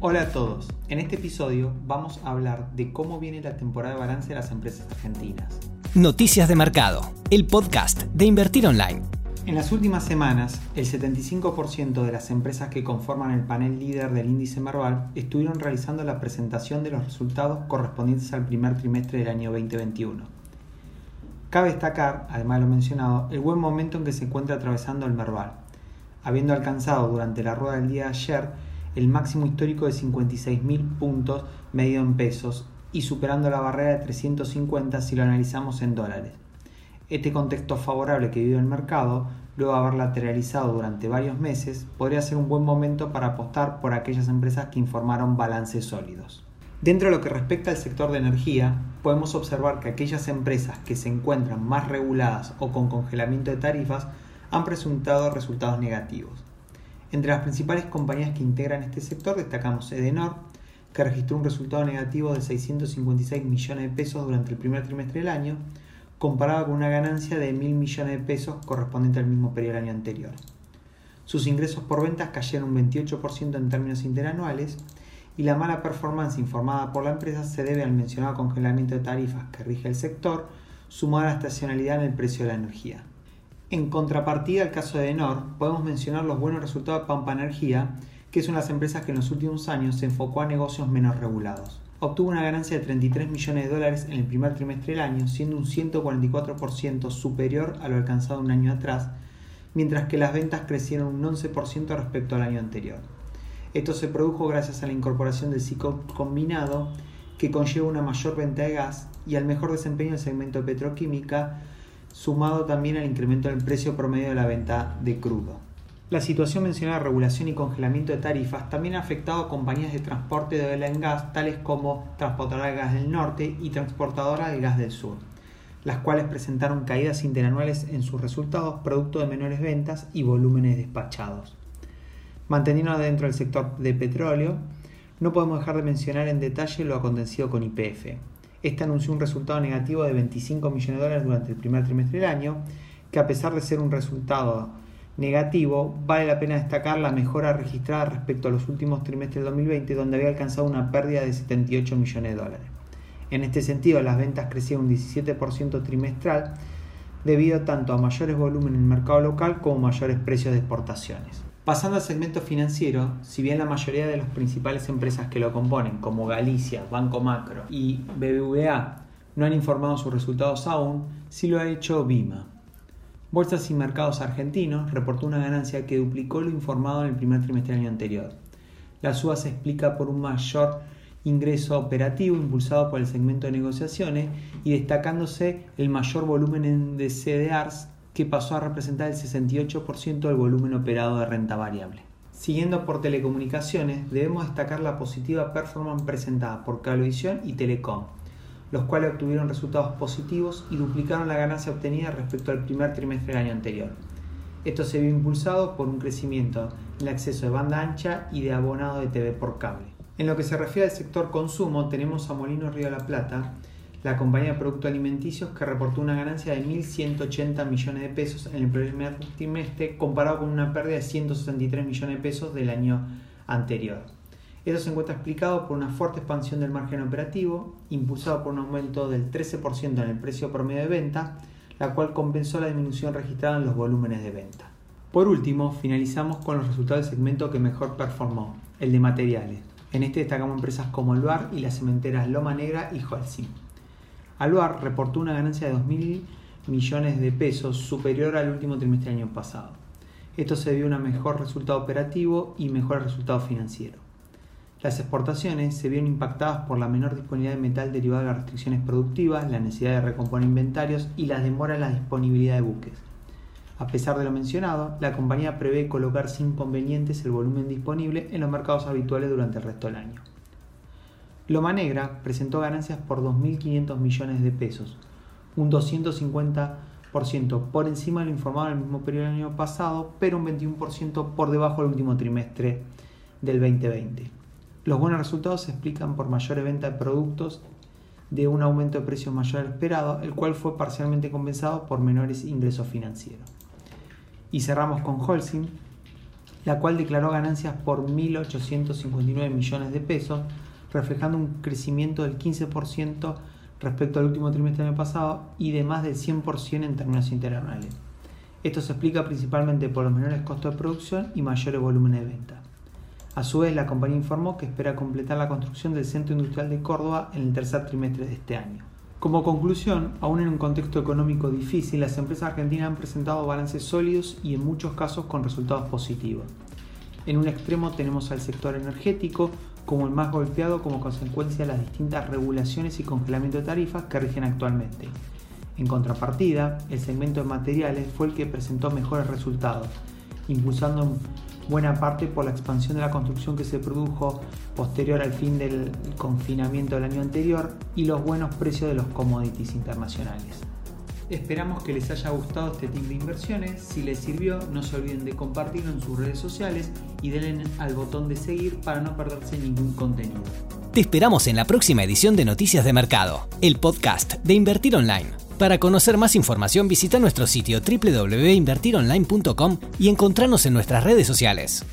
Hola a todos, en este episodio vamos a hablar de cómo viene la temporada de balance de las empresas argentinas. Noticias de Mercado, el podcast de Invertir Online. En las últimas semanas, el 75% de las empresas que conforman el panel líder del índice Merval estuvieron realizando la presentación de los resultados correspondientes al primer trimestre del año 2021. Cabe destacar, además de lo mencionado, el buen momento en que se encuentra atravesando el Merval, habiendo alcanzado durante la rueda del día de ayer el máximo histórico de 56.000 puntos medido en pesos y superando la barrera de 350 si lo analizamos en dólares. Este contexto favorable que vive el mercado, luego de haber lateralizado durante varios meses, podría ser un buen momento para apostar por aquellas empresas que informaron balances sólidos. Dentro de lo que respecta al sector de energía, podemos observar que aquellas empresas que se encuentran más reguladas o con congelamiento de tarifas han presentado resultados negativos. Entre las principales compañías que integran este sector destacamos Edenor, que registró un resultado negativo de 656 millones de pesos durante el primer trimestre del año, comparado con una ganancia de 1.000 millones de pesos correspondiente al mismo periodo del año anterior. Sus ingresos por ventas cayeron un 28% en términos interanuales y la mala performance informada por la empresa se debe al mencionado congelamiento de tarifas que rige el sector, sumado a la estacionalidad en el precio de la energía. En contrapartida al caso de Enor, podemos mencionar los buenos resultados de Pampa Energía, que es una de las empresas que en los últimos años se enfocó a negocios menos regulados. Obtuvo una ganancia de 33 millones de dólares en el primer trimestre del año, siendo un 144% superior a lo alcanzado un año atrás, mientras que las ventas crecieron un 11% respecto al año anterior. Esto se produjo gracias a la incorporación del ciclo combinado, que conlleva una mayor venta de gas y al mejor desempeño del segmento petroquímica, sumado también al incremento del precio promedio de la venta de crudo. La situación mencionada de regulación y congelamiento de tarifas también ha afectado a compañías de transporte de oil en gas, tales como Transportadora de Gas del Norte y Transportadora de Gas del Sur, las cuales presentaron caídas interanuales en sus resultados producto de menores ventas y volúmenes despachados. Manteniéndonos dentro del sector de petróleo, no podemos dejar de mencionar en detalle lo acontecido con IPF, este anunció un resultado negativo de 25 millones de dólares durante el primer trimestre del año, que a pesar de ser un resultado negativo, vale la pena destacar la mejora registrada respecto a los últimos trimestres del 2020, donde había alcanzado una pérdida de 78 millones de dólares. En este sentido, las ventas crecieron un 17% trimestral debido tanto a mayores volúmenes en el mercado local como mayores precios de exportaciones. Pasando al segmento financiero, si bien la mayoría de las principales empresas que lo componen, como Galicia, Banco Macro y BBVA, no han informado sus resultados aún, sí lo ha hecho Bima. Bolsas y Mercados Argentinos reportó una ganancia que duplicó lo informado en el primer trimestre del año anterior. La suba se explica por un mayor ingreso operativo impulsado por el segmento de negociaciones y destacándose el mayor volumen de CDRs que pasó a representar el 68% del volumen operado de renta variable. Siguiendo por telecomunicaciones, debemos destacar la positiva performance presentada por Cablevisión y Telecom, los cuales obtuvieron resultados positivos y duplicaron la ganancia obtenida respecto al primer trimestre del año anterior. Esto se vio impulsado por un crecimiento en el acceso de banda ancha y de abonado de TV por cable. En lo que se refiere al sector consumo, tenemos a Molino Río de la Plata, la compañía de productos alimenticios que reportó una ganancia de 1.180 millones de pesos en el primer trimestre comparado con una pérdida de 163 millones de pesos del año anterior. Esto se encuentra explicado por una fuerte expansión del margen operativo, impulsado por un aumento del 13% en el precio promedio de venta, la cual compensó la disminución registrada en los volúmenes de venta. Por último, finalizamos con los resultados del segmento que mejor performó, el de materiales. En este destacamos empresas como Luar y las cementeras Loma Negra y Holcim. Aluar reportó una ganancia de 2.000 millones de pesos superior al último trimestre del año pasado. Esto se debió a un mejor resultado operativo y mejor resultado financiero. Las exportaciones se vieron impactadas por la menor disponibilidad de metal derivado de las restricciones productivas, la necesidad de recomponer inventarios y las demoras en la disponibilidad de buques. A pesar de lo mencionado, la compañía prevé colocar sin inconvenientes el volumen disponible en los mercados habituales durante el resto del año. Loma Negra presentó ganancias por 2.500 millones de pesos, un 250% por encima de lo informado en el mismo periodo del año pasado, pero un 21% por debajo del último trimestre del 2020. Los buenos resultados se explican por mayores ventas de productos de un aumento de precios mayor al esperado, el cual fue parcialmente compensado por menores ingresos financieros. Y cerramos con Holcim, la cual declaró ganancias por 1.859 millones de pesos, reflejando un crecimiento del 15% respecto al último trimestre del año pasado y de más del 100% en términos interanuales. Esto se explica principalmente por los menores costos de producción y mayores volúmenes de venta. A su vez, la compañía informó que espera completar la construcción del Centro Industrial de Córdoba en el tercer trimestre de este año. Como conclusión, aún en un contexto económico difícil, las empresas argentinas han presentado balances sólidos y en muchos casos con resultados positivos. En un extremo tenemos al sector energético como el más golpeado como consecuencia de las distintas regulaciones y congelamiento de tarifas que rigen actualmente. En contrapartida, el segmento de materiales fue el que presentó mejores resultados, impulsando buena parte por la expansión de la construcción que se produjo posterior al fin del confinamiento del año anterior y los buenos precios de los commodities internacionales. Esperamos que les haya gustado este tip de inversiones. Si les sirvió, no se olviden de compartirlo en sus redes sociales y denle al botón de seguir para no perderse ningún contenido. Te esperamos en la próxima edición de Noticias de Mercado, el podcast de Invertir Online. Para conocer más información visita nuestro sitio www.invertironline.com y encontrarnos en nuestras redes sociales.